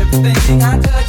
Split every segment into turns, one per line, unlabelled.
Everything I touch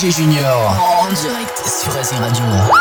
DJ en direct sur Azir Radio.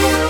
You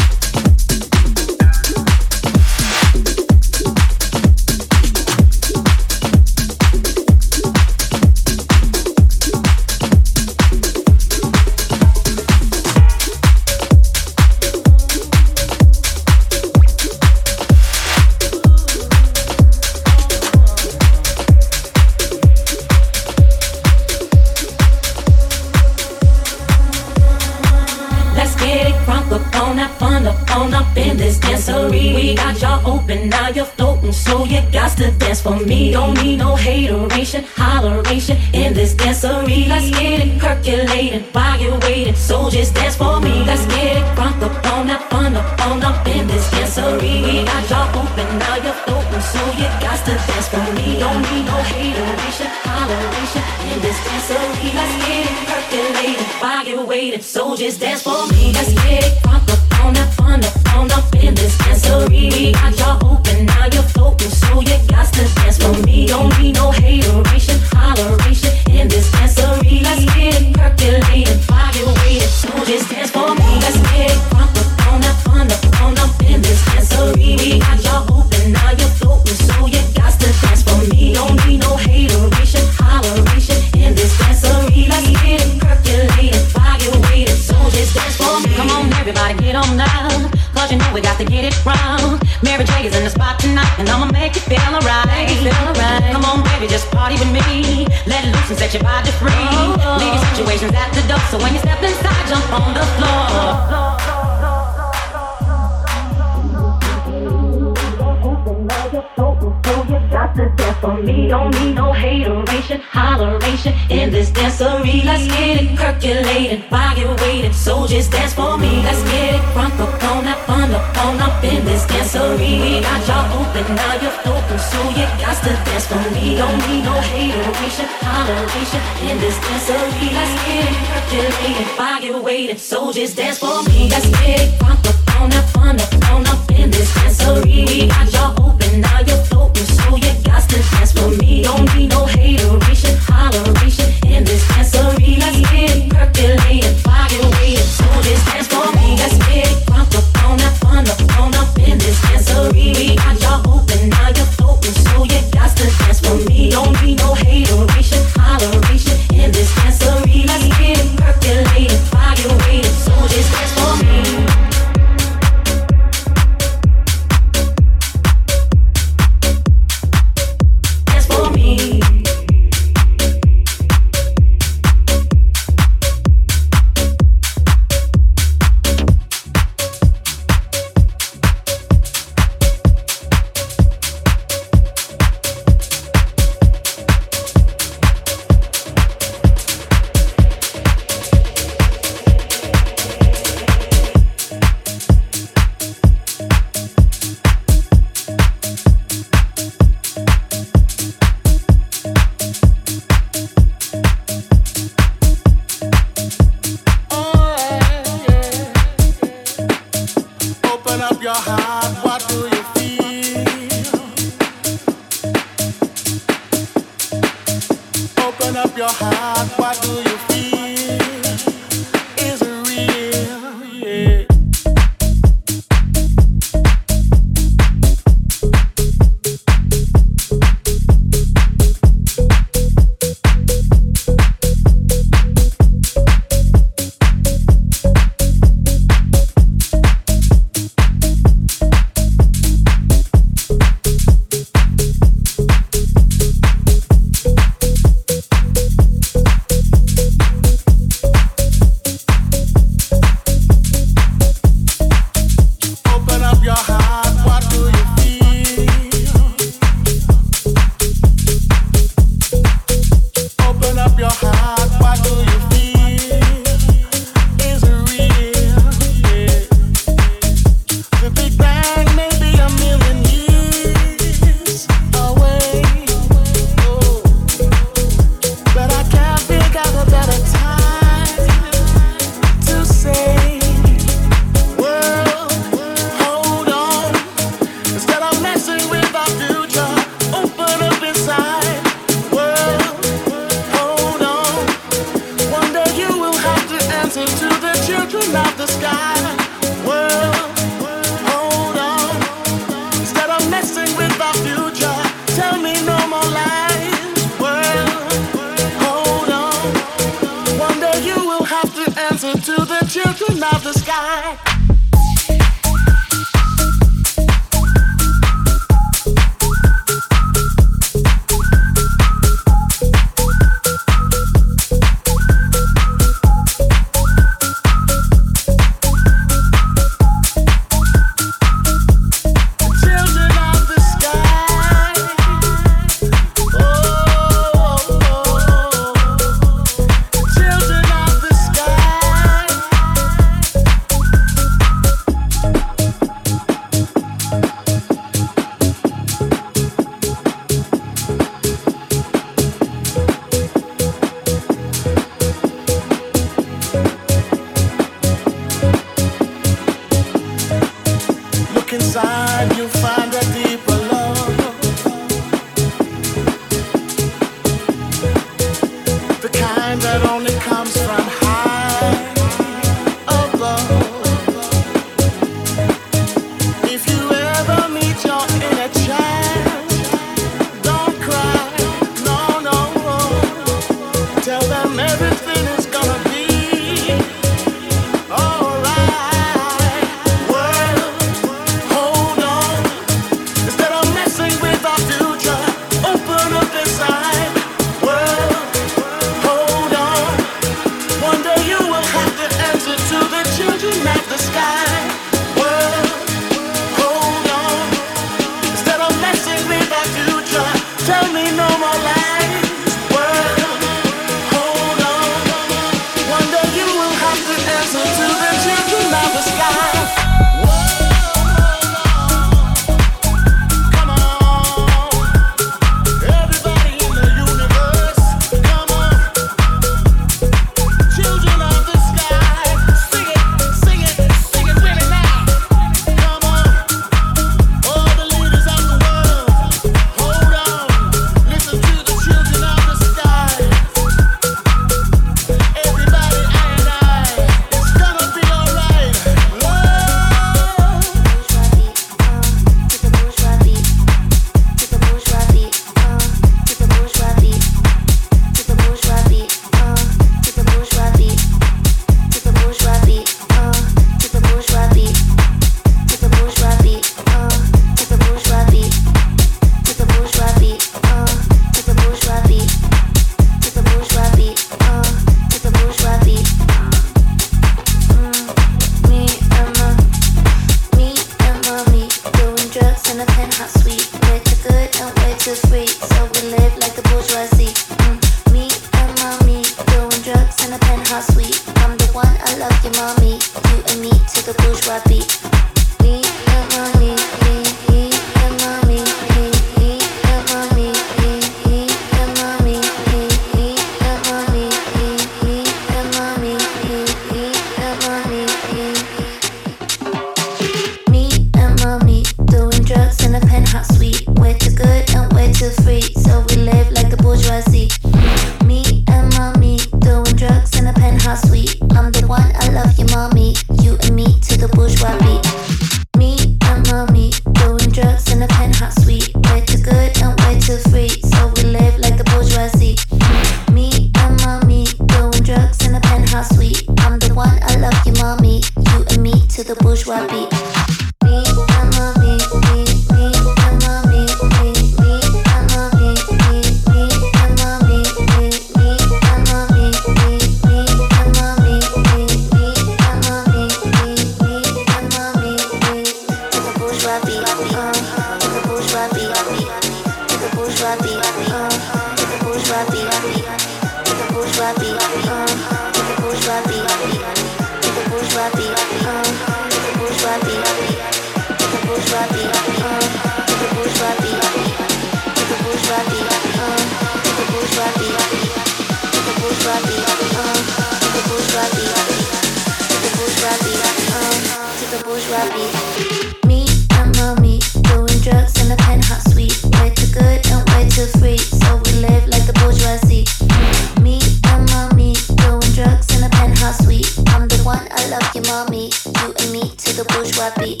love your mommy. You
and
me to the
bourgeois beat.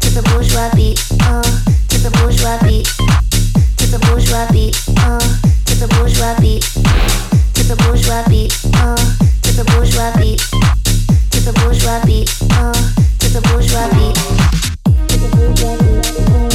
To the bourgeois beat. Uh, to the bourgeois beat. To the bourgeois beat. Uh, to the bourgeois beat. To the bourgeois beat. Uh, to the bourgeois beat. To the bourgeois beat. Uh, to the bourgeois beat. To the bourgeois beat.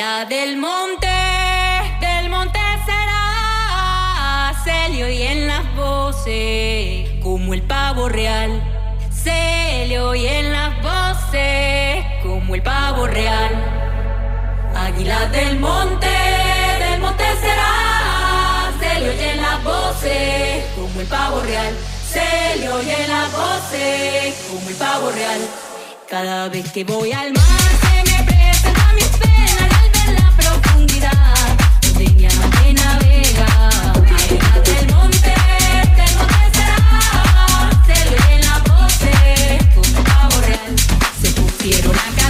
La del monte, del monte será Celio y en las voces, como el pavo real. Celio y en las voces, como el pavo real. Águila del monte, del monte será Celio y en las voces, como el pavo real. Celio y en las voces, como el pavo real. Cada vez que voy al mar. se pusieron a cantar.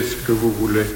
Qu'est-ce que vous voulez?